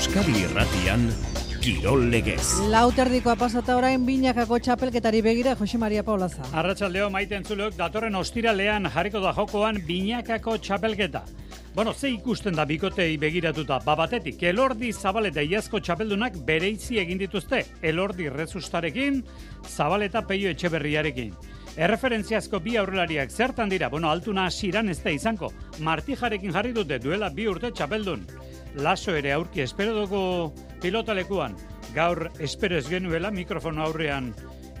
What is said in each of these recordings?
Euskadi Irratian Kirol Legez. Lauterdikoa pasata orain binakako txapelketari begira Jose Maria Paulaza. Arratxaldeo maite entzulok, datorren ostiralean jarriko da jokoan binakako txapelketa. Bueno, ze ikusten da bikotei begiratuta, babatetik, elordi zabaleta iazko txapeldunak bereizi egin dituzte, elordi rezustarekin, zabaleta peio etxeberriarekin. Erreferentziazko bi aurrelariak zertan dira, bueno, altuna hasiran ez da izanko, martijarekin jarri dute duela bi urte txapeldun. Laso ere aurki espero dugu pilotalekuan, gaur espero ez genuela mikrofono aurrean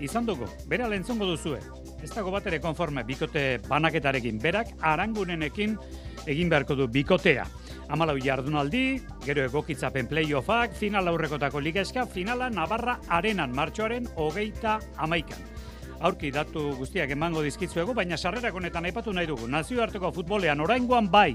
izan dugu, bera lentzongo duzue. Ez dago bat ere konforme bikote banaketarekin, berak arangunenekin egin beharko du bikotea. Amalau jardunaldi, gero egokitzapen playoffak, final aurrekotako ligeska, finala Navarra arenan martxoaren hogeita amaikan. Aurki datu guztiak emango dizkitzuegu, baina sarrerak honetan aipatu nahi dugu. Nazioarteko futbolean oraingoan bai,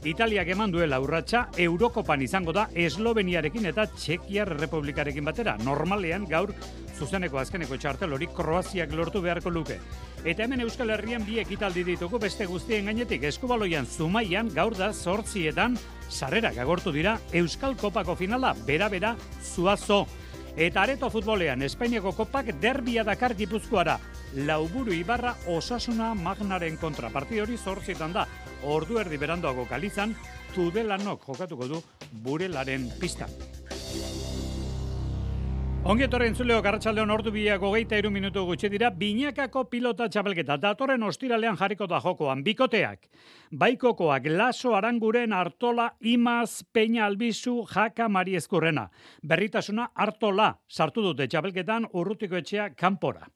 Italiak eman duela urratsa Eurokopan izango da Esloveniarekin eta Txekiar Republikarekin batera. Normalean gaur zuzeneko azkeneko txartel hori Kroaziak lortu beharko luke. Eta hemen Euskal Herrian bi ekitaldi ditugu beste guztien gainetik eskubaloian zumaian gaur da sortzietan sarrerak agortu dira Euskal Kopako finala bera-bera zuazo. Eta areto futbolean Espainiako kopak derbia dakar gipuzkoara. Lauburu Ibarra osasuna magnaren kontra. Parti hori zortzietan da. Ordu erdi berandoago kalizan, tudelanok jokatuko du burelaren pistan. Ongi etorri entzuleok arratsaldeon ordu biak hogeita iru minutu gutxi dira, binakako pilota txapelketa. Datorren ostiralean jarriko da jokoan, bikoteak. Baikokoak, laso aranguren artola, imaz, peña albizu, jaka mari eskurrena. Berritasuna artola, sartu dute txapelketan urrutiko etxea kanpora.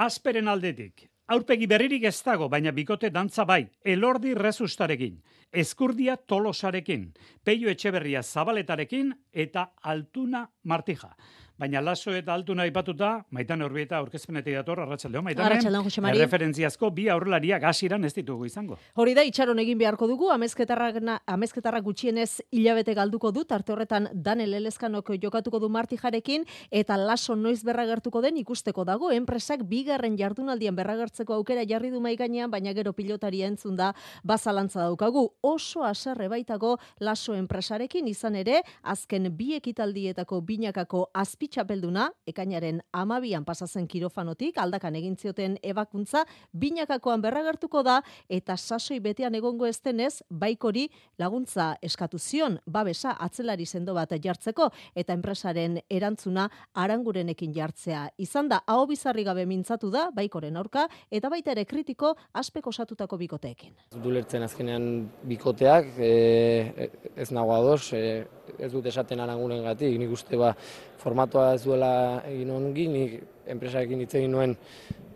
Asperen aldetik, aurpegi berririk ez dago, baina bikote dantza bai, elordi rezustarekin, eskurdia tolosarekin, peio etxeberria zabaletarekin eta altuna martija. Baina laso eta altuna aipatuta, maitan horbieta aurkezpenetik dator, arratsaldeon maitan. Arratsaldeon, Jose Mari. Referentziazko bi aurrelariak hasiran ez ditugu izango. Hori da, itxaron egin beharko dugu, amezketarrak, amezketarrak gutxienez hilabete galduko du, tarte horretan Daniel Eleskanok jokatuko du martijarekin, eta laso noiz berragertuko den ikusteko dago, enpresak bigarren jardunaldian berragertzeko aukera jarri du gainean, baina gero pilotaria entzun da bazalantza daukagu. Oso aserre baitago laso enpresarekin izan ere, azken bi ekitaldietako binakako azpi txapelduna, ekainaren amabian pasazen kirofanotik, aldakan egin zioten ebakuntza, binakakoan berragertuko da, eta sasoi betean egongo estenez, baikori laguntza eskatu zion, babesa atzelari sendo bat jartzeko, eta enpresaren erantzuna arangurenekin jartzea. Izan da, hau bizarri gabe mintzatu da, baikoren aurka, eta baita ere kritiko, aspeko osatutako bikoteekin. Dulertzen azkenean bikoteak, e, ez nago ados, e, ez dut esaten aranguren gatik, nik uste ba, formatoa ez duela egin ongi, nik enpresarekin hitz egin nuen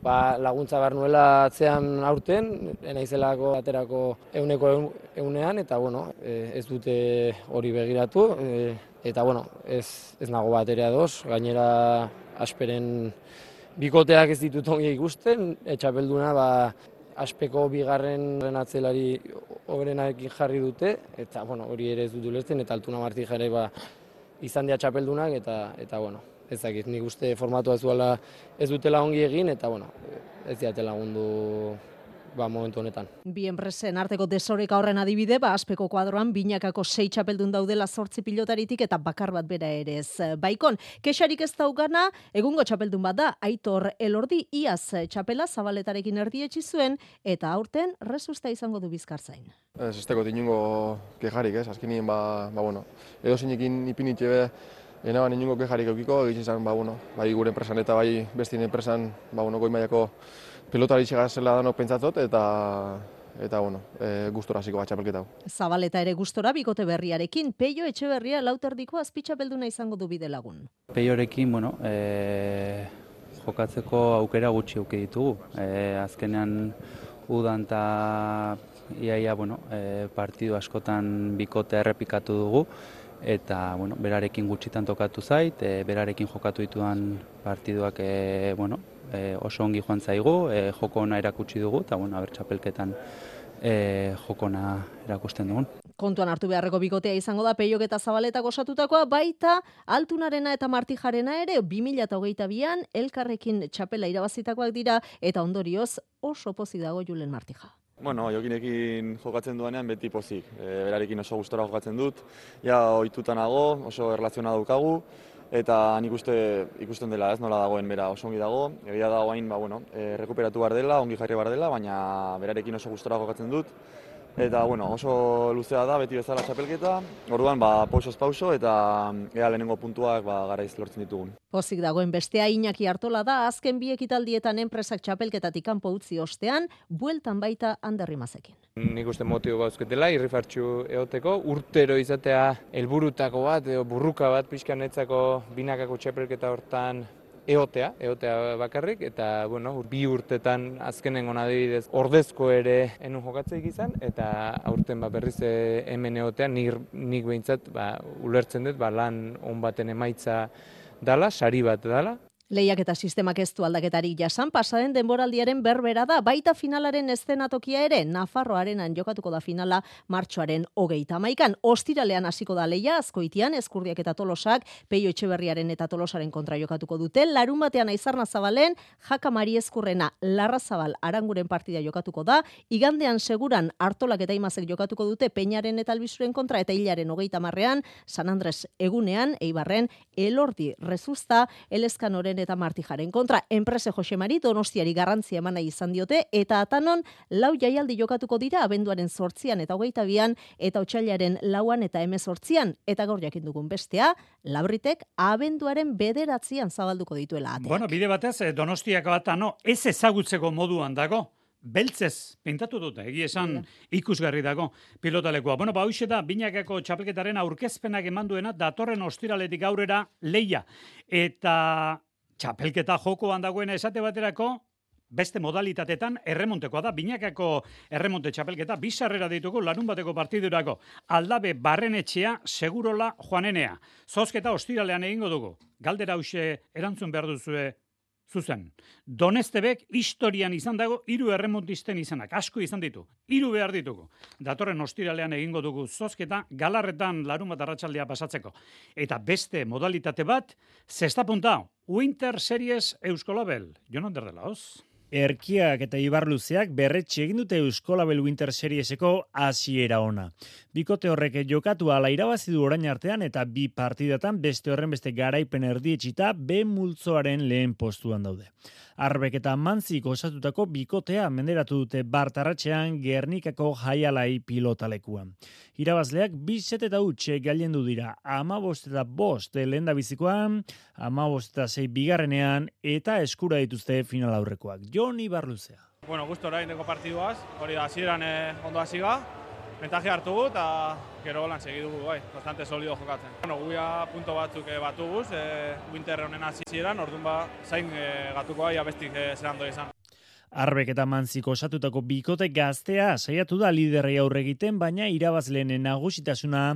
ba, laguntza behar nuela atzean aurten, naizelako aterako euneko eunean, eta bueno, e, ez dute hori begiratu, e, eta bueno, ez, ez nago bat ere ados, gainera asperen bikoteak ez ditut ongi ikusten, etxapelduna ba, aspeko bigarren atzelari obrenarekin jarri dute, eta bueno, hori ere ez dut ulertzen, eta altuna marti jare ba, izan dira txapeldunak, eta, eta bueno, ez dakit, nik uste formatua zuela ez dutela ongi egin, eta bueno, ez diate lagundu ba, momentu honetan. Bi enpresen arteko desoreka horren adibide, ba, aspeko kuadroan, binakako sei txapeldun daudela sortzi pilotaritik eta bakar bat bera ere ez. Baikon, kexarik ez daugana, egungo txapeldun bat da, aitor elordi, iaz txapela zabaletarekin erdietsi zuen, eta aurten resusta izango du bizkartzain. Ez, ez teko tinungo kejarik, ez, azkenien, ba, ba, bueno, edo zeinekin ipinitxe be, Ena ninungo kejarik eukiko, egiten zen, ba, bueno, bai gure enpresan eta bai bestien enpresan, ba, bueno, goi maiako pilotari zela danok pentsatzot, eta eta bueno, e, gustora hasiko bat txapelketa hau. Zabaleta ere gustora bikote berriarekin, Peio Etxeberria lauterdiko azpitxapelduna izango du bide lagun. Peiorekin, bueno, e, jokatzeko aukera gutxi auke ditugu. E, azkenean udan eta iaia, bueno, e, partidu askotan bikote errepikatu dugu, eta bueno, berarekin gutxitan tokatu zait, e, berarekin jokatu dituan partiduak e, bueno, e, oso ongi joan zaigu, e, joko ona erakutsi dugu, eta bueno, abertxapelketan e, joko ona erakusten dugun. Kontuan hartu beharreko bikotea izango da peiok eta zabaletak osatutakoa, baita altunarena eta martijarena ere 2008an elkarrekin txapela irabazitakoak dira eta ondorioz oso pozi dago julen martija. Bueno, jokinekin jokatzen duanean beti pozik. E, berarekin oso gustora jokatzen dut. Ja, ohituta nago, oso erlaziona daukagu eta nik uste ikusten dela, ez nola dagoen bera oso ongi dago. Egia da hain, ba bueno, e, rekuperatu bar dela, ongi jarri bar dela, baina berarekin oso gustora jokatzen dut. Eta, bueno, oso luzea da, beti bezala txapelketa. Orduan, ba, pausoz pauso eta ea lehenengo puntuak ba, garaiz lortzen ditugun. Pozik dagoen bestea Iñaki Artola da, azken bi ekitaldietan enpresak txapelketatik kanpo utzi ostean, bueltan baita handerri mazekin. Nik uste motibo gauzketela, irrifartxu eoteko, urtero izatea helburutako bat, burruka bat pixkanetzako binakako txapelketa hortan eotea, eotea bakarrik, eta bueno, bi urtetan azkenen gona adibidez ordezko ere enu jokatzeik izan, eta aurten ba, berriz eh, hemen eotea, nik, nik behintzat ba, ulertzen dut, ba, lan on baten emaitza dala, sari bat dala, Lehiak eta sistemak ez du aldaketari jasan pasaren denboraldiaren berbera da, baita finalaren estenatokia ere, Nafarroarenan jokatuko da finala martxoaren hogeita maikan. Ostiralean hasiko da leia, azkoitian, eskurdiak eta tolosak, peio etxeberriaren eta tolosaren kontra jokatuko dute, larun batean aizarna zabalen, jaka mari eskurrena, larra zabal, aranguren partida jokatuko da, igandean seguran hartolak eta imazek jokatuko dute, peñaren eta albizuren kontra, eta hilaren hogeita marrean, San Andres egunean, eibarren, elordi rezuzta, elezkanoren eta Martijaren kontra enprese Josemari Donostiari garrantzia emana izan diote eta atanon lau jaialdi jokatuko dira abenduaren sortzian eta hogeita bian eta otxailaren lauan eta emezortzian eta gaur jakin dugun bestea, labritek abenduaren bederatzian zabalduko dituela ateak. Bueno, bide batez, eh, Donostiako atano ez ezagutzeko moduan dago beltzez pintatu dute, egi esan ikusgarri dago pilotalekua. Bueno, ba, da, binakako txapelketaren aurkezpenak eman duena, datorren ostiraletik aurrera leia. Eta txapelketa jokoan dagoena esate baterako, beste modalitatetan erremontekoa da, binakako erremonte txapelketa, bizarrera ditugu larun bateko partidurako, aldabe barrenetxea segurola joanenea. Zozketa ostiralean egingo dugu, galdera hause erantzun behar duzue zuzen. Donestebek historian izan dago hiru erremontisten izanak, asko izan ditu, hiru behar ditugu. Datorren ostiralean egingo dugu zozketa, galarretan larun bat arratsaldea pasatzeko. Eta beste modalitate bat, zesta punta, Winter Series Euskolabel. Jonan derdela, hoz? Erkiak eta Ibarluzeak berretxe egin dute Euskolabel Winter Serieseko hasiera ona. Bikote horrek jokatu ala irabazi du orain artean eta bi partidatan beste horren beste garaipen erdietxita B multzoaren lehen postuan daude. Arbek eta mantzik osatutako bikotea menderatu dute bartarratxean Gernikako jaialai pilotalekuan. Irabazleak bizet eta utxe gailendu dira ama bost eta bost lehen bizikoan, ama bost eta zei bigarrenean eta eskura dituzte final aurrekoak. Joni Barluzea. Bueno, gusto orain deko partiduaz, hori da, ziren eh, ondo hasiga, mentaje hartu gu, eta gero lan segidu gu, bai, bastante solido jokatzen. Bueno, guia punto batzuk eh, batu guz, eh, winter honen hasi ziren, orduan ba, zain eh, gatuko gai, abestik eh, zerando izan. Arbek eta mantziko osatutako bikote gaztea saiatu da liderrei aurre egiten, baina irabazlenen nagusitasuna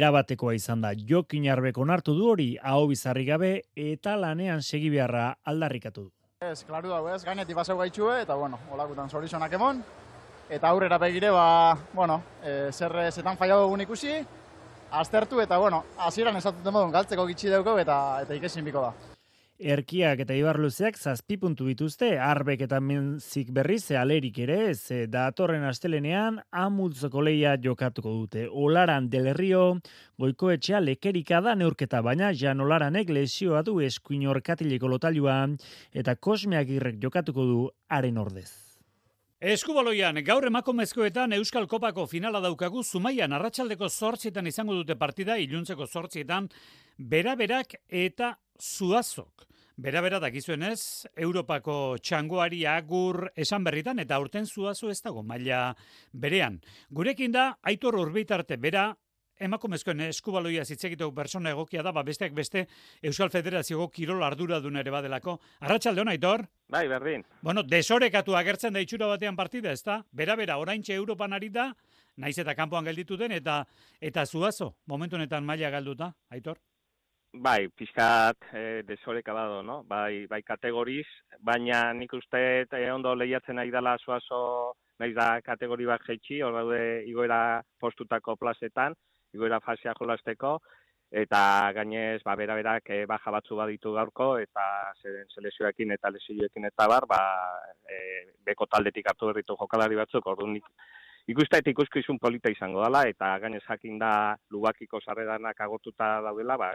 erabatekoa izan da. Jokin arbek onartu du hori, hau bizarri gabe eta lanean segi beharra aldarrikatu du. Ez, klaru dago ez, gainetik basau gaitxue, eta bueno, holakutan zorizonak emon, eta aurrera begire, ba, bueno, e, zer zetan faia dugun ikusi, aztertu eta, bueno, hasieran esatuten modun galtzeko gitsi dugu eta eta ikesin biko da. Erkiak eta Ibarluzeak zazpi puntu bituzte, arbek eta menzik berriz alerik ere, ze datorren astelenean amultzoko leia jokatuko dute. Olaran del Rio, etxea lekerika da neurketa, baina jan olaranek lesioa du eskuin orkatileko lotalua eta kosmeak irrek jokatuko du haren ordez. Eskubaloian, gaur emakomezkoetan Euskal Kopako finala daukagu, Zumaian arratsaldeko zortzietan izango dute partida, iluntzeko zortzietan, beraberak eta zuazok. Bera-bera dakizuenez, Europako txangoari agur esan berritan eta aurten zuazo ez dago maila berean. Gurekin da, aitor urbitarte, bera, emakumezkoen eskubaloia zitzekiteko persona egokia da, ba besteak beste Euskal Federazioko kirol ardura duen ere badelako. Arratxalde hona, Aitor? Bai, berdin. Bueno, desorekatu agertzen da itxura batean partida, ez da? Bera-bera, oraintxe Europan ari da, naiz eta kanpoan gelditu den, eta eta zuazo, momentu honetan maila galduta, Aitor? Bai, pixkat e, desoreka dado, no? Bai, bai kategoriz, baina nik uste e, ondo lehiatzen nahi dela zuazo, nahi da kategori bat jeitxi, hor daude igoera postutako plazetan, igoera fasea jolasteko, eta gainez, ba, bera berak e, baja batzu baditu gaurko, eta zeren selezioekin eta lesioekin eta bar, ba, e, beko taldetik hartu berritu jokalari batzuk, nik ikusta eta ikuskizun polita izango dela, eta gainez jakin da lubakiko sarredanak agortuta daudela, ba,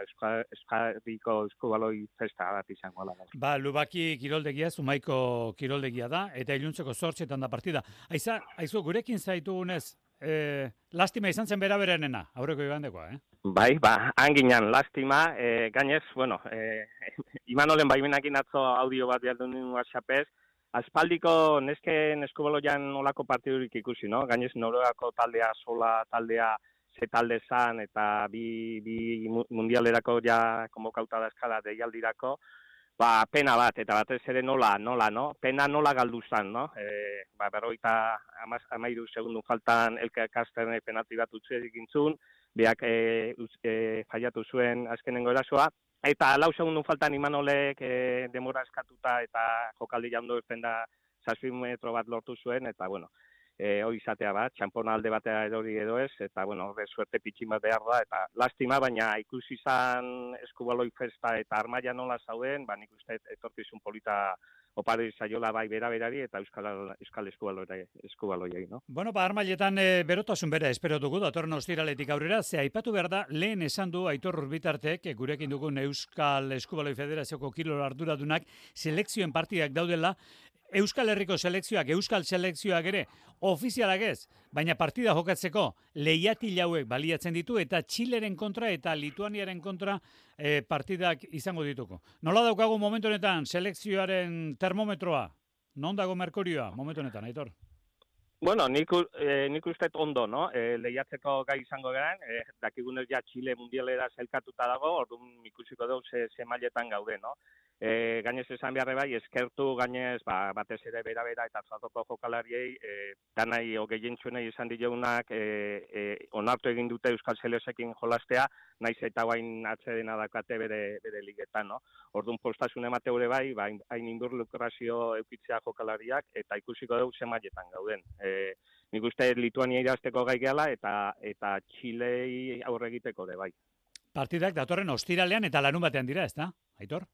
eskariko eskubaloi festa bat izango dela. Ba, lubaki kiroldegia, zumaiko kiroldegia da, eta iluntzeko zortzetan da partida. Aiza, aizu, gurekin zaitugunez, e, lastima izan zen bera berenena, aurreko ibandekoa, eh? Bai, ba, anginan lastima, e, gainez, bueno, e, Imanolen baimenakin atzo audio bat jardu nuen WhatsAppez, aspaldiko nesken eskubaloian olako partidurik ikusi, no? Gainez, Noruegako taldea, sola taldea, ze talde zan, eta bi, bi mundialerako ja konbokauta da eskala deialdirako, ba, pena bat, eta batez ere nola, nola, no? Pena nola galdu zan, no? E, ba, berroita amaz, amairu segundu faltan elke kasterne penalti bat utzi egintzun, beak e, e, faiatu zuen azkenengo erasoa, eta lau segundu faltan imanolek e, demora eskatuta eta jokaldi jandu ezten da metro bat lortu zuen, eta bueno, e, hori izatea bat, txampona alde batea edori edo ez, eta, bueno, horre suerte pitxin bat behar da, eta lastima, baina ikusi izan eskubaloi festa eta armaia nola zauden, ba, nik uste etorkizun polita opari zaiola bai bera berari eta euskal, euskal eskubaloi, no? Bueno, ba, armailetan e, berotasun bera espero dugu, datorren ostiraletik aurrera, ze aipatu behar da, lehen esan du Aitor Urbitartek, gurekin dugun Euskal Eskubaloi Federazioko kilor arduradunak, selekzioen partidak daudela, Euskal Herriko selekzioak, Euskal selekzioak ere, ofizialak ez, baina partida jokatzeko lehiatil hauek baliatzen ditu eta Txileren kontra eta Lituaniaren kontra e, partidak izango dituko. Nola daukagu momentu honetan selekzioaren termometroa? Non dago Merkurioa momentu honetan, Aitor? Bueno, nik, eh, nik uste ondo, no? Eh, lehiatzeko gai izango garen, eh, dakigunez ja Txile mundialera zelkatuta dago, orduan ikusiko dugu ze, ze mailetan gaude, no? E, gainez esan beharre bai, eskertu gainez, ba, batez ere bera bera eta zatoko jokalariei, e, danai ogeien txuenei esan dileunak, e, e, onartu egin dute Euskal Selesekin jolastea, naiz eta guain atsedena dakate bere, bere ligetan, no? Orduan postasun emate hori bai, ba, hain indur lukrazio eukitzea jokalariak, eta ikusiko dugu zemailetan gauden. E, nik uste Lituania irazteko gai gehala, eta, eta Txilei aurre egiteko de bai. Partidak datorren ostiralean eta lanun batean dira, ez da? Aitor?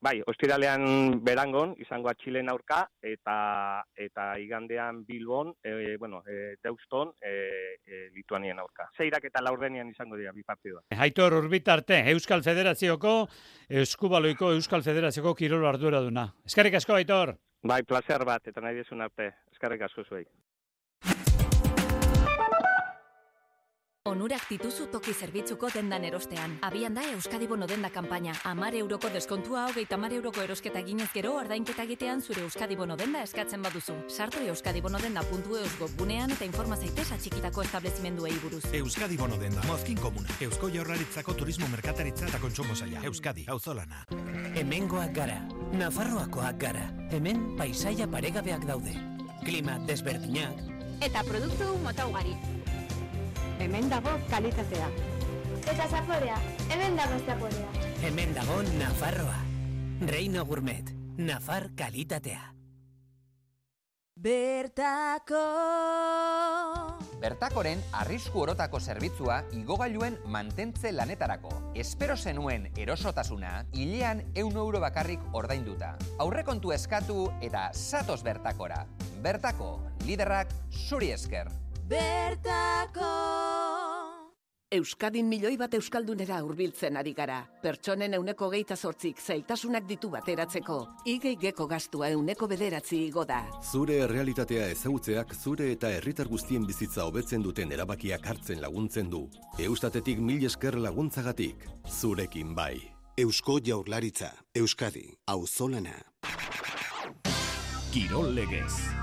Bai, ostiralean berangon izango Txilen aurka eta eta igandean Bilbon, e, bueno, e, Deuston, e, e, Lituanien aurka. Zeirak eta laurdenean izango dira bi partidua. Aitor Urbitarte, Euskal Federazioko Eskubaloiko Euskal Federazioko kirol ardura duna. Eskerrik asko Aitor. Bai, placer bat eta nahi desun arte. Eskerrik asko zuei. Onurak dituzu toki zerbitzuko dendan erostean. Abian da Euskadi Bono denda kanpaina. Amar euroko deskontua hogeita amar euroko erosketa ginez gero ordainketa egitean zure Euskadi Bono denda eskatzen baduzu. Sartu Euskadi Bono denda puntu bunean eta informazaitez atxikitako establezimenduei buruz. Euskadi Bono denda. Mozkin komuna. Eusko jaurlaritzako turismo merkataritza eta kontsumo zaila. Euskadi. Auzolana. Hemengoak gara. Nafarroakoak gara. Hemen paisaia paregabeak daude. Klima desberdinak. Eta produktu mota ugari hemen dago kalitatea. Eta zaporea, hemen dago zaporea. Hemen dago Nafarroa. Reino Gourmet, Nafar kalitatea. Bertako Bertakoren arrisku orotako zerbitzua igogailuen mantentze lanetarako. Espero zenuen erosotasuna, hilean eun euro bakarrik ordainduta. Aurrekontu eskatu eta satos bertakora. Bertako, liderrak zuri esker bertako. Euskadin milioi bat euskaldunera hurbiltzen ari gara. Pertsonen euneko geita sortzik zailtasunak ditu bateratzeko. Igei geko gastua euneko bederatzi igo da. Zure realitatea ezagutzeak zure eta herritar guztien bizitza hobetzen duten erabakiak hartzen laguntzen du. Eustatetik mil esker laguntzagatik. Zurekin bai. Eusko jaurlaritza. Euskadi. Auzolana. Kirol legez.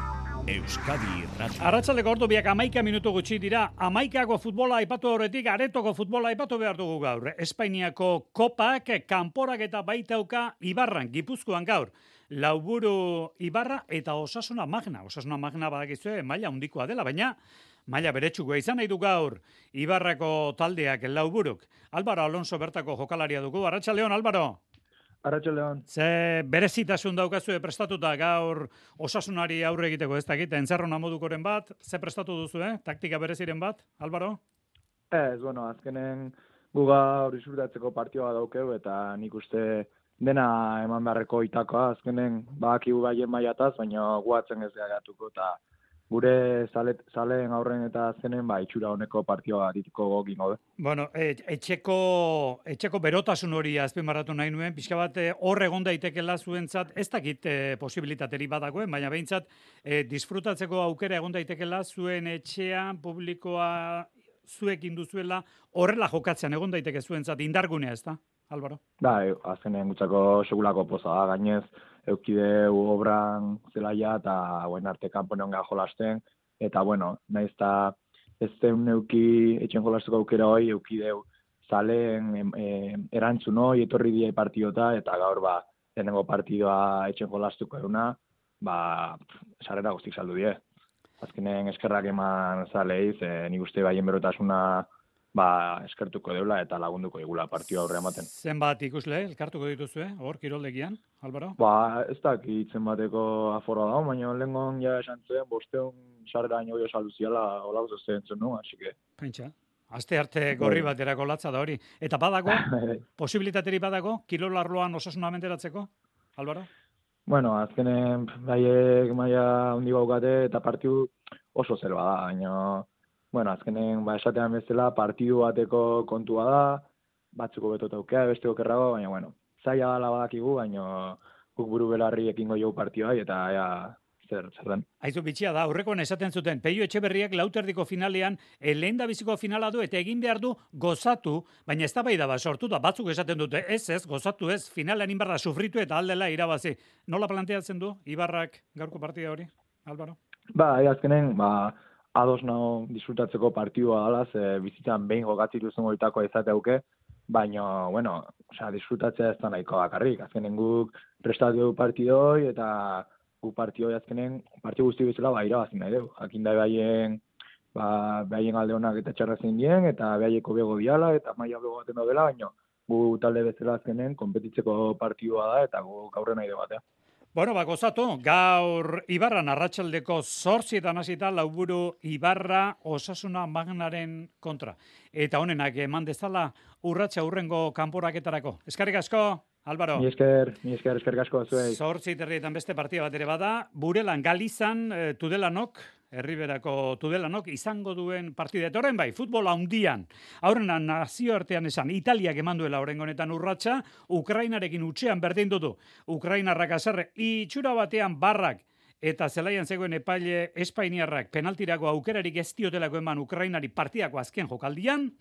Euskadi Irrati. Arratsaleko ordu biak amaika minutu gutxi dira. Amaikako futbola aipatu horretik, aretoko futbola aipatu behar dugu gaur. Espainiako kopak, kanporak eta baitauka Ibarran, Gipuzkoan gaur. Lauburu Ibarra eta Osasuna Magna. Osasuna Magna badakizue maila hundikoa dela, baina maila beretsuko izan nahi du gaur Ibarrako taldeak lauburuk. Álvaro Alonso bertako jokalaria dugu. Arratsaldeon Álvaro. Arratxo León. Ze berezitasun daukazu prestatuta gaur osasunari aurre egiteko ez dakit, entzarrona modukoren bat, ze prestatu duzu, eh? taktika bereziren bat, Álvaro? Ez, bueno, azkenen gu gaur disfrutatzeko partioa daukeu eta nik uste dena eman beharreko itakoa azkenen badakigu gaien mailataz, baina guatzen ez gatuko eta gure zalet, zaleen aurren eta azkenen ba, itxura honeko partioa ditiko gogin gode. Bueno, e, etxeko, etxeko berotasun hori azpimarratu nahi nuen, pixka bat e, hor egon daitekela zuentzat, ez dakit e, posibilitateri badagoen, baina behintzat e, disfrutatzeko aukera egon daitekela zuen etxean publikoa zuekin duzuela horrela jokatzean egon daiteke zuentzat indargunea, ez da? Álvaro. Da, e, azkenen gutzako segulako poza gainez, eukide obran zelaia eta buen arte kanponen ga jolasten eta bueno, naiz ta ez zen neuki etxen jolasteko aukera hoi eukideu zalen e, erantzun hoi etorri die partidota eta gaur ba lehenengo partidoa etxen jolastuko eruna ba sarera guztik saldu die. Azkenen eskerrak eman zalei ze ni uste baien berotasuna ba, eskertuko deula eta lagunduko igula partio aurre ematen. Zenbat ikusle, elkartuko dituzue, hor, kiroldegian, Albaro? Ba, ez da, itzen bateko aforoa da, baina lehengon ja esan zuen, bosteun sarrera ino jo saluziala, hola guz ez zen nu, hasi que... Pentsa. Aste arte gorri bai. baterako latza da hori. Eta badago, bai. posibilitateri badago, kilolarloan osasuna menteratzeko, Albaro? Bueno, azkenen, baiek maia hundi gaukate eta partiu oso zer bada, baina bueno, azkenen, ba, esatean bezala, partidu bateko kontua da, batzuko beto taukea, beste okerrago, baina, bueno, zaila dala badakigu, baina guk buru belarri ekingo jau partioa, eta ea, zer, zer den. Aizu bitxia da, aurrekoan esaten zuten, Peio Etxeberriak lauterdiko finalean, lehen da biziko finala du, eta egin behar du gozatu, baina ez da bai da, sortu da, batzuk esaten dute, ez ez, gozatu ez, finalean inbarra sufritu eta aldela irabazi. Nola planteatzen du, Ibarrak gaurko partida hori, Álvaro? Ba, azkenen, ba, ados nago disfrutatzeko partidua dala, ze bizitzan behin jokatzen duzun goitako izate auke, baina, bueno, osea, disfrutatzea ez da nahiko bakarrik. Azkenen guk prestatu dugu partidoi, eta guk partidoi azkenen, partidu guzti bezala ba, irabazi nahi dugu. Hakin da behaien, ba, behaien alde honak eta txarra zein dien, eta behaieko bego diala, eta maia bego baten dela, baina gu talde bezala azkenen, kompetitzeko partidua da, eta gu gaurre nahi dugu batea. Bueno, ba, gozatu, gaur Ibarra narratxaldeko zortzietan hasita lauburu Ibarra osasuna magnaren kontra. Eta honenak eman dezala urratxa urrengo kanporaketarako. Eskarrik asko, Álvaro. Mi esker, mi esker, eskerrik asko zuei. Zortzi beste partia bat ere bada. Burelan, Galizan, eh, Tudelanok, Herriberako tudelanok izango duen partida. Eta bai, futbol handian. Aurrena nazio artean esan, Italiak eman duela honetan urratsa, Ukrainarekin utxean berdin dutu. Ukrainarrak azarre, itxura batean barrak, eta zelaian zegoen epaile Espainiarrak penaltirako aukerarik ez diotelako eman Ukrainari partidako azken jokaldian,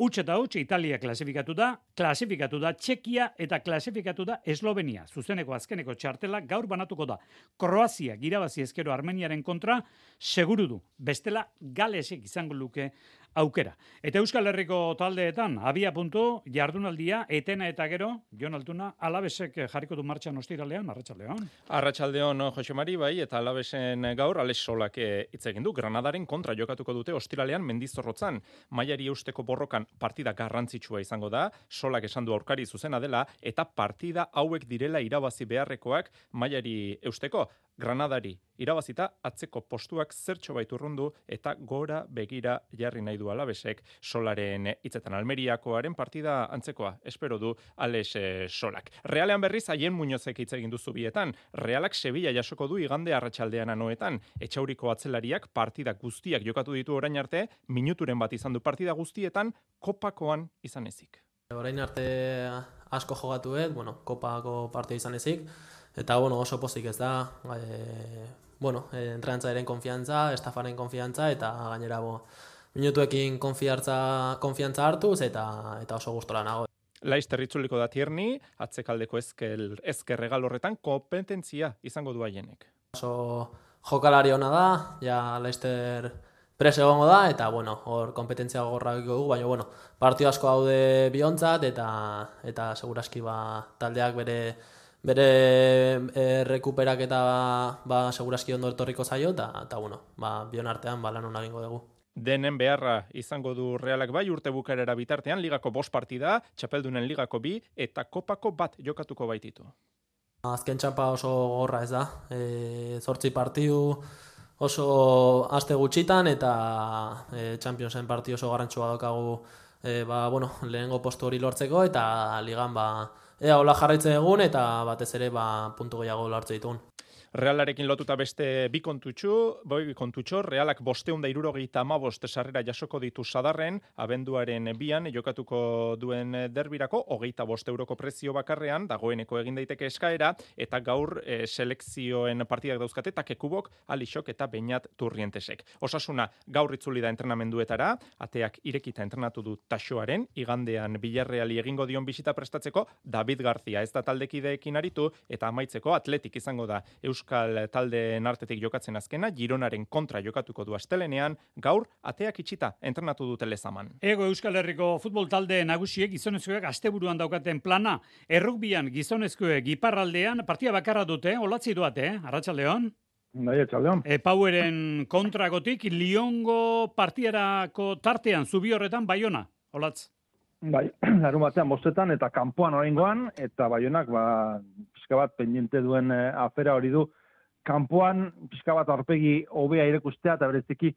Uts eta uts, Italia klasifikatu da, klasifikatu da Txekia eta klasifikatu da Eslovenia. Zuzeneko azkeneko txartela gaur banatuko da. Kroazia girabazi ezkero Armeniaren kontra, seguru du. Bestela Galesek izango luke aukera. Eta Euskal Herriko taldeetan, abia puntu, jardunaldia, etena eta gero, Jon Altuna, alabesek jarriko du martxan ostiralean, arratsaldeon. Arratsaldeon Jose Mari, bai, eta alabesen gaur, ales solak eh, hitz egin du, Granadaren kontra jokatuko dute ostiralean mendizorrotzan, maiari eusteko borrokan partida garrantzitsua izango da, solak esan du aurkari zuzena dela, eta partida hauek direla irabazi beharrekoak maiari eusteko. Granadari. Irabazita atzeko postuak zertxo baitu rundu eta gora begira jarri nahi du alabesek solaren hitzetan almeriakoaren partida antzekoa espero du ales eh, solak. Realean berriz haien muñozek hitz egin duzu bietan, realak Sevilla jasoko du igande arratsaldean anoetan, etxauriko atzelariak partida guztiak jokatu ditu orain arte, minuturen bat izan du partida guztietan kopakoan izan ezik. Orain arte asko jogatu bueno, kopako partida izan ezik, Eta bueno, oso pozik ez da, e, bueno, entrenantzaren konfiantza, estafaren konfiantza, eta gainera bo, minutuekin konfiantza, konfiantza hartuz, eta eta oso gustora nago. Laister itzuliko da tierni, atzekaldeko ezkel, ezker regal horretan, kompetentzia izango du haienek. Oso jokalari ona da, ja Laister pres egongo da, eta bueno, hor kompetentzia gorra dugu, baina bueno, partio asko haude biontzat, eta eta seguraski ba, taldeak bere bere e, rekuperak eta ba, seguraski ondo etorriko zaio, eta, bueno, ba, bion artean ba, lan egingo dugu. Denen beharra izango du realak bai urte bukarera bitartean, ligako bost partida, txapeldunen ligako bi, eta kopako bat jokatuko baititu. Azken txapa oso gorra ez da, e, zortzi partiu oso aste gutxitan, eta e, Championsen partio oso garantzua daukagu e, ba, bueno, lehenengo postu hori lortzeko eta ligan ba, ea hola jarraitzen egun eta batez ere ba, puntu gehiago lortze ditugun. Realarekin lotuta beste bi kontutxu, boi kontutxo, Realak bosteun da irurogeita amabost sarrera jasoko ditu sadarren, abenduaren bian jokatuko duen derbirako, hogeita bost euroko prezio bakarrean, dagoeneko egin daiteke eskaera, eta gaur e, selekzioen partidak dauzkate, takekubok, alixok eta bainat turrientesek. Osasuna, gaur itzuli da entrenamenduetara, ateak irekita entrenatu du taxoaren, igandean bilarreali egingo dion bisita prestatzeko, David Garzia ez da taldekideekin aritu, eta amaitzeko atletik izango da Euskal taldeen artetik jokatzen azkena, Gironaren kontra jokatuko du astelenean, gaur ateak itxita entrenatu dute lezaman. Ego Euskal Herriko futbol talde nagusiek gizonezkoek asteburuan daukaten plana, errukbian gizonezkoek iparraldean partia bakarra dute, olatzi duate, eh? Arratxaldeon? Bai, etxaldeon. E, Paueren kontragotik, Liongo partiarako tartean, zubi horretan, baiona, olatz? Bai, larun batean bostetan eta kanpoan oraingoan eta baionak ba pizka bat pendiente duen eh, afera hori du. Kanpoan pizka bat aurpegi hobea irekustea eta bereziki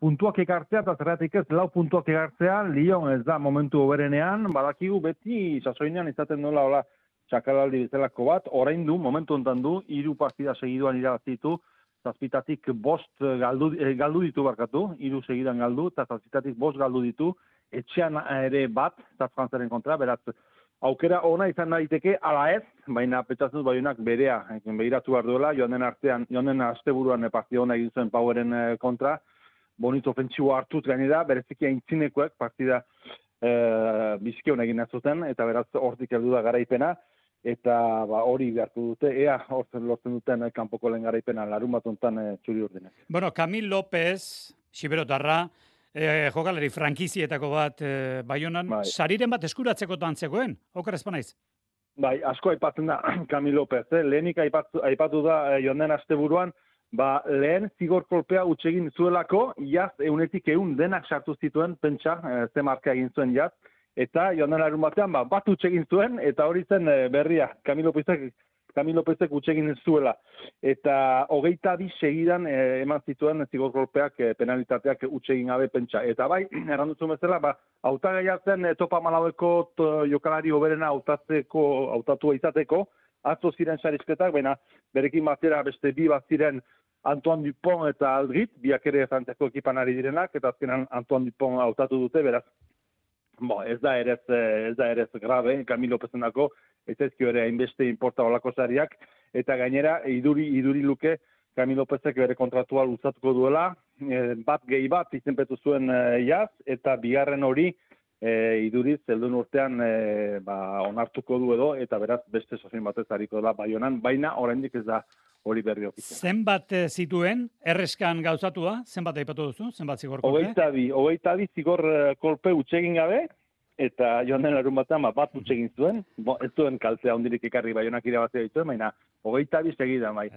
puntuak ekartzea eta zerratik ez lau puntuak ekartzea Lyon ez da momentu hoberenean badakigu beti sasoinean izaten nola hola txakalaldi bezalako bat. Orain du momentu hontan du hiru partida segiduan irabazitu zazpitatik bost galdu, eh, galdu ditu barkatu, hiru segidan galdu, eta zazpitatik bost galdu ditu, etxean ere bat, eta frantzaren kontra, beraz, aukera ona izan daiteke ala ez, baina petzatzen dut baiunak berea, ekin behiratu behar duela, joan den artean, joan den asteburuan partida ona egin zuen Poweren eh, kontra, bonito ofentsibo hartut gainera, bereziki aintzinekoek partida e, bizki hona egin zuten, eta beraz hortik heldu da garaipena, eta ba, hori behartu dute, ea hortzen lortzen duten kanpoko lehen garaipena larun bat ontan e, txuri urdinek. Bueno, Camil López, Siberotarra, e, jokalari frankizietako bat e, baionan, Bai. sariren bat eskuratzeko tantzekoen, okar espanaiz? Bai, asko aipatzen da Camilo López, eh? lehenik aipatu, aipatu da eh, joan den asteburuan, ba, lehen zigor kolpea utxegin zuelako, jaz eunetik eun denak sartu zituen, pentsa, eh, ze marka egin zuen jaz, eta joan den larun batean, ba, bat utxegin zuen, eta hori zen eh, berria, Camilo Lópezek Camilo Lópezek utxegin zuela. Eta hogeita bi segidan eh, eman zituen zigor kolpeak eh, penalitateak utxegin gabe pentsa. Eta bai, errandutzu bezala, ba, hautagaia zen eh, topa malaueko to, jokalari oberena hautatzeko, hautatua izateko, atzo ziren sarizketak, baina berekin batera beste bi bat ziren Antoine Dupont eta Aldrit, biak ere frantziako ekipan ari direnak, eta azkenan Antoine Dupont hautatu dute, beraz, Bo, ez da ere ez da ere grabe Camilo Pezenako ez ezkio ere hainbeste inporta olako sariak eta gainera iduri iduri luke Camilo Pezek bere kontratua luzatuko duela e, bat gehi bat izenpetu zuen e, jaz eta bigarren hori e, iduriz zeldun urtean e, ba, onartuko du edo eta beraz beste sozien batez hariko dela baionan baina oraindik ez da hori berri ofiziala. Zenbat eh, zituen, erreskan gauzatua, zenbat aipatu duzu, zenbat zigor kolpe? Hogeita bi, hogeita bi zigor kolpe utxegin gabe, eta joan den larun batean ba, bat utxegin zuen, Bo, ez zuen kaltzea hondirik ekarri baionak irabazia dituen, baina hogeita bi segidan bai.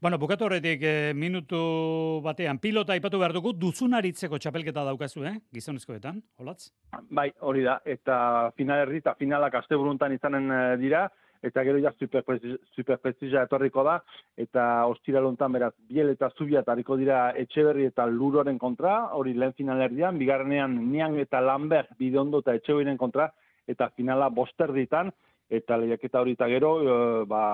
Bueno, bukatu horretik eh, minutu batean, pilota aipatu behar dugu, duzunaritzeko txapelketa daukazu, eh? gizonezkoetan, holatz? Bai, hori da, eta final erdi eta finalak asteburuntan izanen eh, dira, eta gero ja superprestizia etorriko da, eta ostiralontan beraz, biel eta zubiat hariko dira etxeberri eta luroren kontra, hori lehen finalerdian, bigarrenean nian eta Lambert bidondo eta etxeberriren kontra, eta finala bosterditan, eta lehiaketa hori eta gero, e, ba,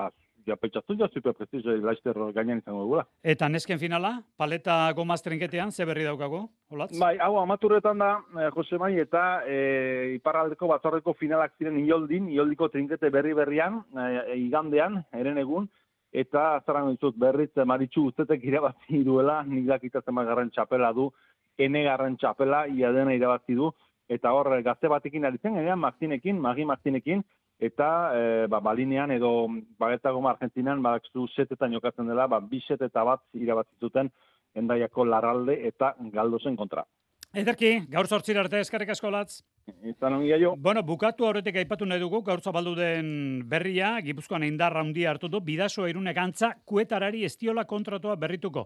ja pentsatu ja superprestizia laizter gainean izango dugula. Eta nesken finala, paleta gomaz trinketean, ze berri daukago, holatz? Bai, hau amaturretan da, eh, Jose Mai, eta eh, iparraldeko batzordeko finalak ziren ioldin, ioldiko trinkete berri berrian, eh, igandean, eren egun, eta zaran ditut berriz eh, maritxu guztetek irabazi duela, nik dakitazen garran txapela du, ene garran txapela, ia dena irabazi du, eta hor gazte batekin ari zen, Martinekin, Magi Martinekin, eta e, ba, balinean edo bagetago Argentinan badakzu setetan jokatzen dela, ba, bi set eta bat irabazi zuten endaiako larralde eta galdozen kontra. Ederki, gaur sortzir arte eskarrik asko latz. Izan ongi jo. Bueno, bukatu horretik aipatu nahi dugu, gaur zabaldu den berria, Gipuzkoan indarra handia hartu du, bidaso irunek antza, kuetarari estiola kontratua berrituko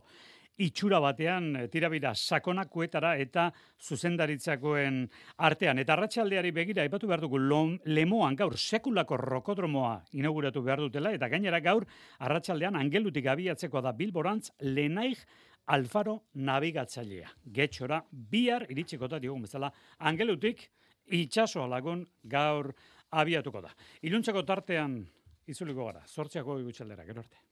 itxura batean eh, tirabira sakona kuetara eta zuzendaritzakoen artean. Eta arratsaldeari begira aipatu behar dugu lemoan gaur sekulako rokodromoa inauguratu behar dutela eta gainera gaur arratsaldean angelutik abiatzeko da Bilborantz lenaik Alfaro nabigatzailea. Getxora bihar iritsiko da diogun bezala angelutik itxasoa lagun gaur abiatuko da. Iluntzeko tartean izuliko gara, sortziako gutxaldera, gero arte.